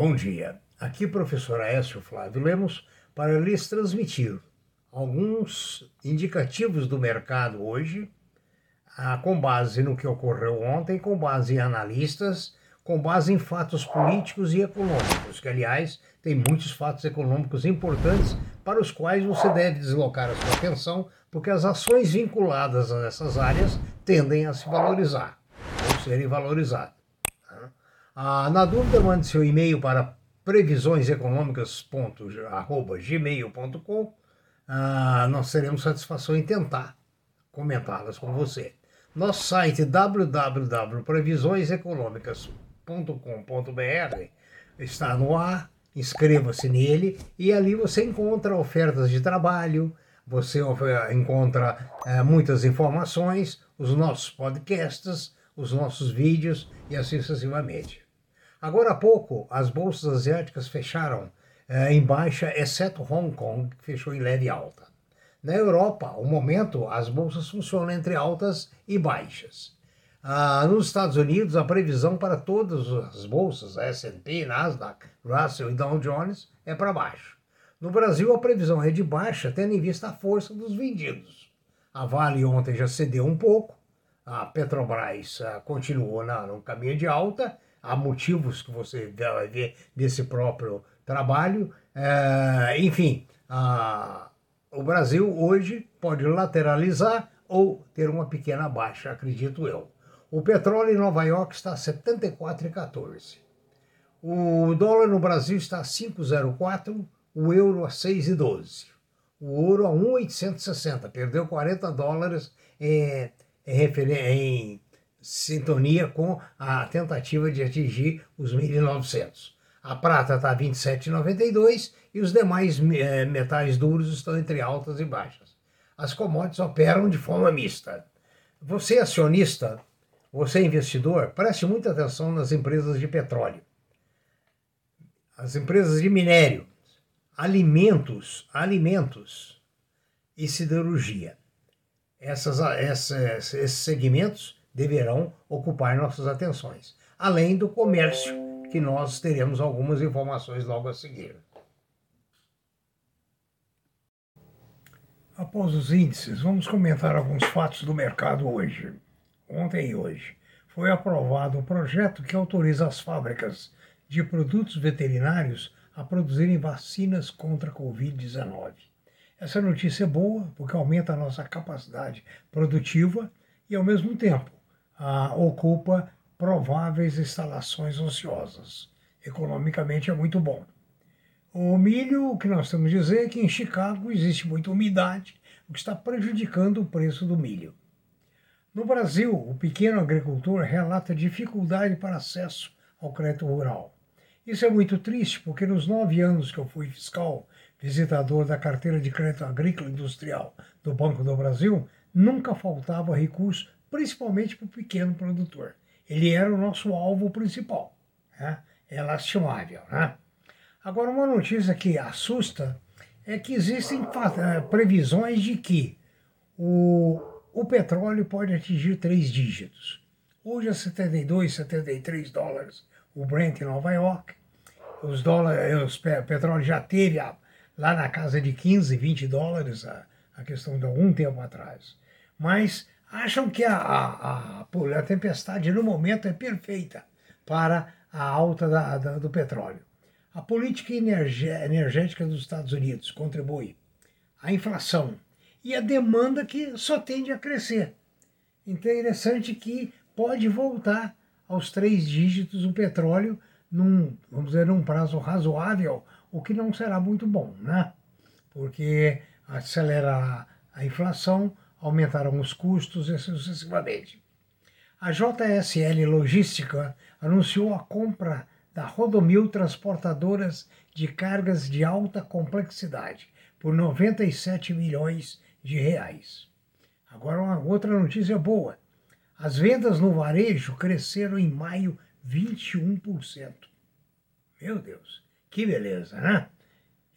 Bom dia. Aqui professor Aécio Flávio Lemos para lhes transmitir alguns indicativos do mercado hoje, ah, com base no que ocorreu ontem, com base em analistas, com base em fatos políticos e econômicos, que aliás tem muitos fatos econômicos importantes para os quais você deve deslocar a sua atenção, porque as ações vinculadas a essas áreas tendem a se valorizar ou serem valorizadas. Ah, na dúvida, mande seu e-mail para previsioneseconômicas.gmail.com. Ah, nós teremos satisfação em tentar comentá-las com você. Nosso site www.previsioneseconômicas.com.br está no ar, inscreva-se nele e ali você encontra ofertas de trabalho, você encontra é, muitas informações, os nossos podcasts, os nossos vídeos e assim sucessivamente. Agora há pouco, as bolsas asiáticas fecharam eh, em baixa, exceto Hong Kong, que fechou em leve alta. Na Europa, o momento, as bolsas funcionam entre altas e baixas. Ah, nos Estados Unidos, a previsão para todas as bolsas, S&P, Nasdaq, Russell e Dow Jones, é para baixo. No Brasil, a previsão é de baixa, tendo em vista a força dos vendidos. A Vale ontem já cedeu um pouco, a Petrobras ah, continuou na, no caminho de alta há motivos que você vai ver nesse próprio trabalho. É, enfim, a, o Brasil hoje pode lateralizar ou ter uma pequena baixa, acredito eu. O petróleo em Nova York está a 74,14. O dólar no Brasil está a 5,04, o euro a 6,12. O ouro a 1,860, perdeu 40 dólares em, em, em sintonia com a tentativa de atingir os 1.900. A prata está 27,92 e os demais eh, metais duros estão entre altas e baixas. As commodities operam de forma mista. Você acionista, você investidor, preste muita atenção nas empresas de petróleo, as empresas de minério, alimentos, alimentos e siderurgia. Essas, esses segmentos deverão ocupar nossas atenções, além do comércio, que nós teremos algumas informações logo a seguir. Após os índices, vamos comentar alguns fatos do mercado hoje. Ontem e hoje foi aprovado um projeto que autoriza as fábricas de produtos veterinários a produzirem vacinas contra a Covid-19. Essa notícia é boa porque aumenta a nossa capacidade produtiva e, ao mesmo tempo, ah, ocupa prováveis instalações ociosas. Economicamente é muito bom. O milho, o que nós temos a dizer é que em Chicago existe muita umidade, o que está prejudicando o preço do milho. No Brasil, o pequeno agricultor relata dificuldade para acesso ao crédito rural. Isso é muito triste, porque nos nove anos que eu fui fiscal visitador da carteira de crédito agrícola industrial do Banco do Brasil, nunca faltava recurso principalmente para o pequeno produtor. Ele era o nosso alvo principal. Né? É lastimável. Né? Agora, uma notícia que assusta é que existem eh, previsões de que o, o petróleo pode atingir três dígitos. Hoje é 72, 73 dólares o Brent em Nova York. Os dólares, o petróleo já teve a, lá na casa de 15, 20 dólares a, a questão de algum tempo atrás. Mas acham que a, a, a, a tempestade no momento é perfeita para a alta da, da, do petróleo. A política energética dos Estados Unidos contribui. A inflação e a demanda que só tende a crescer. Interessante que pode voltar aos três dígitos o petróleo num, vamos dizer, num prazo razoável, o que não será muito bom, né? Porque acelera a inflação, aumentaram os custos e sucessivamente. A JSL Logística anunciou a compra da Rodomil Transportadoras de Cargas de Alta Complexidade por 97 milhões de reais. Agora uma outra notícia boa. As vendas no varejo cresceram em maio 21%. Meu Deus, que beleza, né?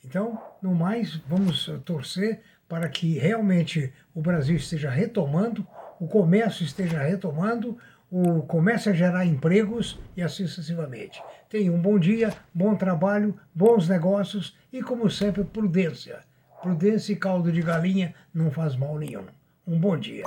Então, no mais, vamos torcer para que realmente o Brasil esteja retomando, o comércio esteja retomando, o comece a gerar empregos e assim sucessivamente. Tenha um bom dia, bom trabalho, bons negócios e, como sempre, prudência. Prudência e caldo de galinha não faz mal nenhum. Um bom dia.